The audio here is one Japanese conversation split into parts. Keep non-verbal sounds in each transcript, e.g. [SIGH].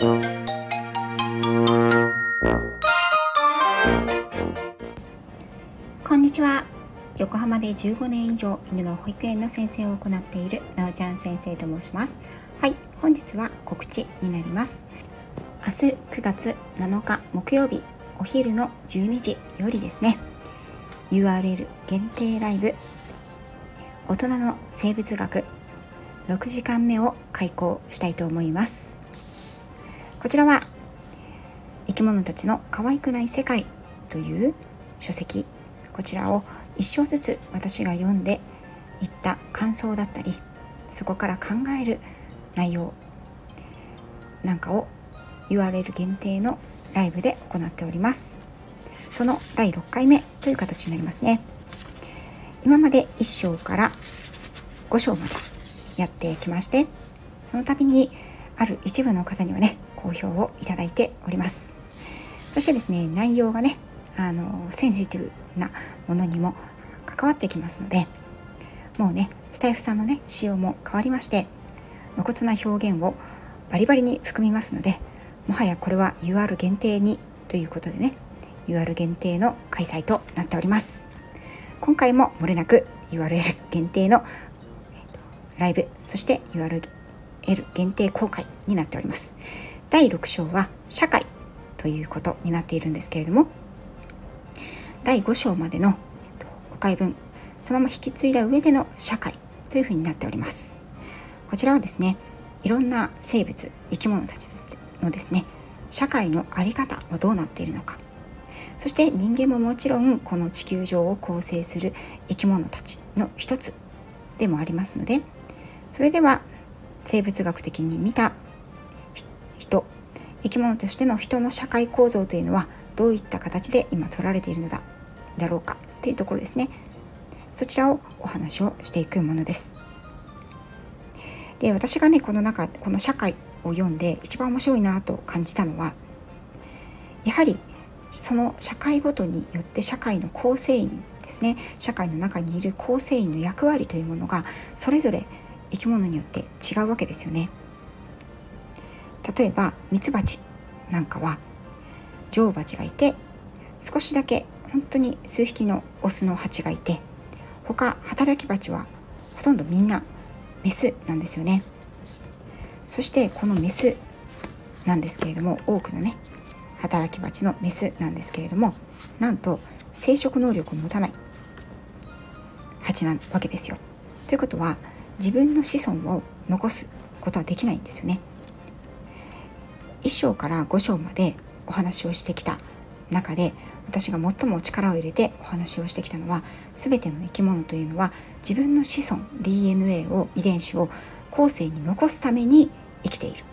こんにちは。横浜で15年以上犬の保育園の先生を行っているなおちゃん先生と申します。はい本日は告知になります。明日9月7日木曜日お昼の12時よりですね URL 限定ライブ大人の生物学6時間目を開講したいと思います。こちらは生き物たちの可愛くない世界という書籍。こちらを一章ずつ私が読んでいった感想だったりそこから考える内容なんかを URL 限定のライブで行っております。その第6回目という形になりますね。今まで1章から5章までやってきましてその度にある一部の方にはね好評をいただいております。そしてですね内容がねあのセンシティブなものにも関わってきますのでもうねスタイフさんのね仕様も変わりまして露骨な表現をバリバリに含みますのでもはやこれは UR 限定にということでね UR 限定の開催となっております。今回も漏れなく URL 限定のライブそして URL 限定公開になっております。第6章は社会ということになっているんですけれども第5章までの5回分そのまま引き継いだ上での社会というふうになっております。こちらはですねいろんな生物生き物たちのですね。社会の在り方はどうなっているのか。そして人間ももちろんこの地球上を構成する生き物たちの一つでもありますのでそれでは生物学的に見た生き物としての人の社会構造というのはどういった形で今取られているのだだろうかっていうところですね。そちらをお話をしていくものです。で私がねこの中この社会を読んで一番面白いなと感じたのはやはりその社会ごとによって社会の構成員ですね。社会の中にいる構成員の役割というものがそれぞれ生き物によって違うわけですよね。例えばミツバチなんかは女王蜂がいて少しだけ本当に数匹のオスの蜂がいて他働き蜂はほとんどみんなメスなんですよねそしてこのメスなんですけれども多くのね働き蜂のメスなんですけれどもなんと生殖能力を持たない蜂なわけですよ。ということは自分の子孫を残すことはできないんですよね。1章から5章までお話をしてきた中で私が最も力を入れてお話をしてきたのは全ての生き物というのは自分の子孫 DNA を遺伝子を後世に残すために生きている。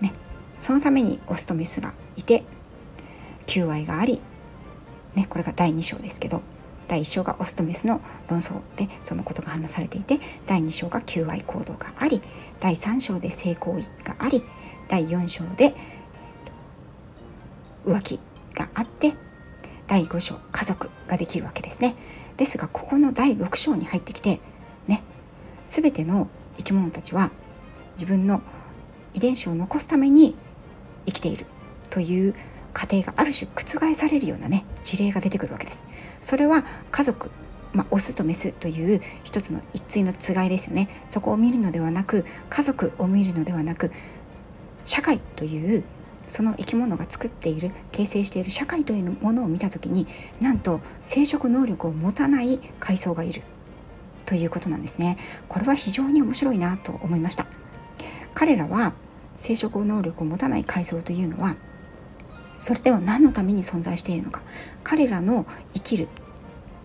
ね、そのためにオスとメスがいて求愛があり、ね、これが第2章ですけど第1章がオスとメスの論争でそのことが話されていて第2章が求愛行動があり第3章で性行為があり第4章で浮気があって第5章家族ができるわけですね。ですがここの第6章に入ってきてね全ての生き物たちは自分の遺伝子を残すために生きているという過程がある種覆されるようなね事例が出てくるわけです。それは家族まあ、オスとメスという一つの一対のつがいですよね。そこを見るのではなく家族を見るのではなく社会というその生き物が作っている形成している社会というものを見た時になんと生殖能力を持たない階層がいるということなんですね。これは非常に面白いなと思いました。彼らは生殖能力を持たない階層というのはそれでは何のために存在しているのか。彼らの生きる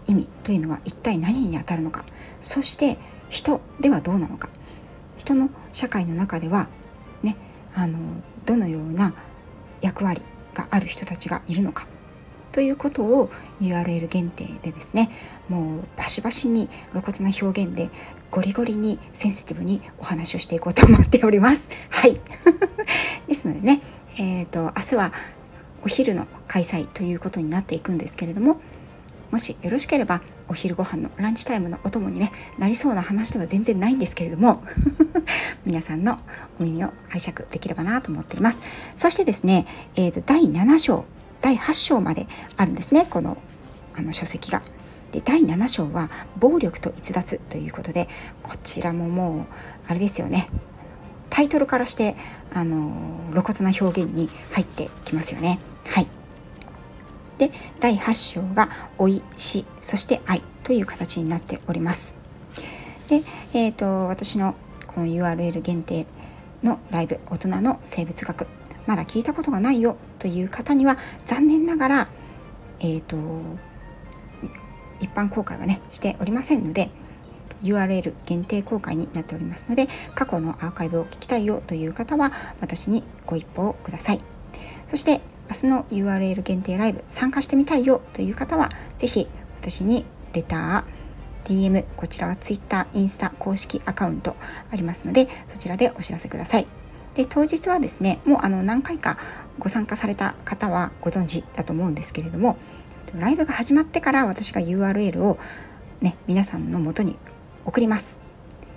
意味というのは一体何にあたるのか。そして人ではどうなのか。人の社会の中ではあのどのような役割がある人たちがいるのか。ということを URL 限定でですねもうバシバシに露骨な表現でゴリゴリにセンシティブにお話をしていこうと思っております。はい。[LAUGHS] ですのでねえー、と明日はお昼の開催ということになっていくんですけれどももしよろしければお昼ご飯のランチタイムのお供にねなりそうな話では全然ないんですけれども [LAUGHS] 皆さんのお耳を拝借できればなと思っていますそしてですね、えーと、第7章第8章まであるんですねこのあの書籍が。で第7章は「暴力と逸脱」ということでこちらももうあれですよねタイトルからしてあの露骨な表現に入ってきますよね。はいで第8章が「老い死そして愛」という形になっております。で、えーと、私のこの URL 限定のライブ「大人の生物学」まだ聞いたことがないよという方には残念ながら、えーと、一般公開はねしておりませんので URL 限定公開になっておりますので過去のアーカイブを聞きたいよという方は私にご一報くださいそして明日の URL 限定ライブ参加してみたいよという方は是非私にレター DM こちらは Twitter、インスタ公式アカウントありますのでそちらでお知らせください。で当日はですねもうあの何回かご参加された方はご存知だと思うんですけれどもライブが始まってから私が URL をね皆さんのもとに送ります。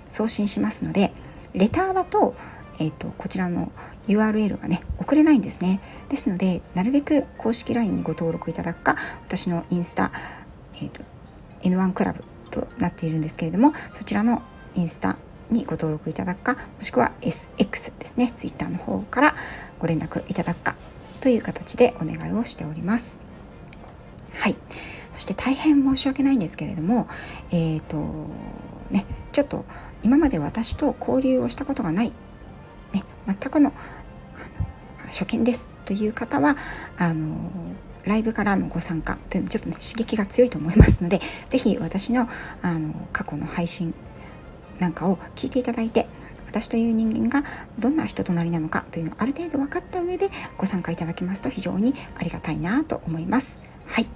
送信しますのでレターだと,、えーとこちらの URL がね送れないんですね。ですのでなるべく公式 LINE にご登録いただくか私のインスタ、えーと、N1 クラブとなっているんですけれどもそちらのインスタにご登録いただくかもしくは SX ですね Twitter の方からご連絡いただくかという形でお願いをしております。はい。そして大変申し訳ないんですけれどもえっ、ー、とねちょっと今まで私と交流をしたことがない、全くの初見ですという方はあのライブからのご参加というのちょっとね刺激が強いと思いますので是非私のあの過去の配信なんかを聞いていただいて私という人間がどんな人となりなのかというのをある程度分かった上でご参加いただけますと非常にありがたいなと思います。はい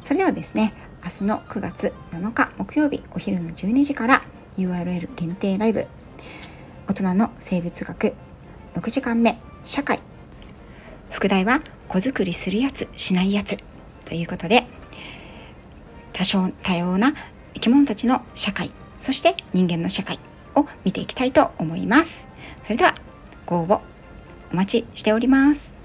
それではですね明日の9月7日木曜日お昼の12時から URL 限定ライブ大人の生物学6時間目社会。副題は子作りするやつしないやつ。ということで多少多様な生き物たちの社会。そして人間の社会を見ていきたいと思います。それではご応募お待ちしております。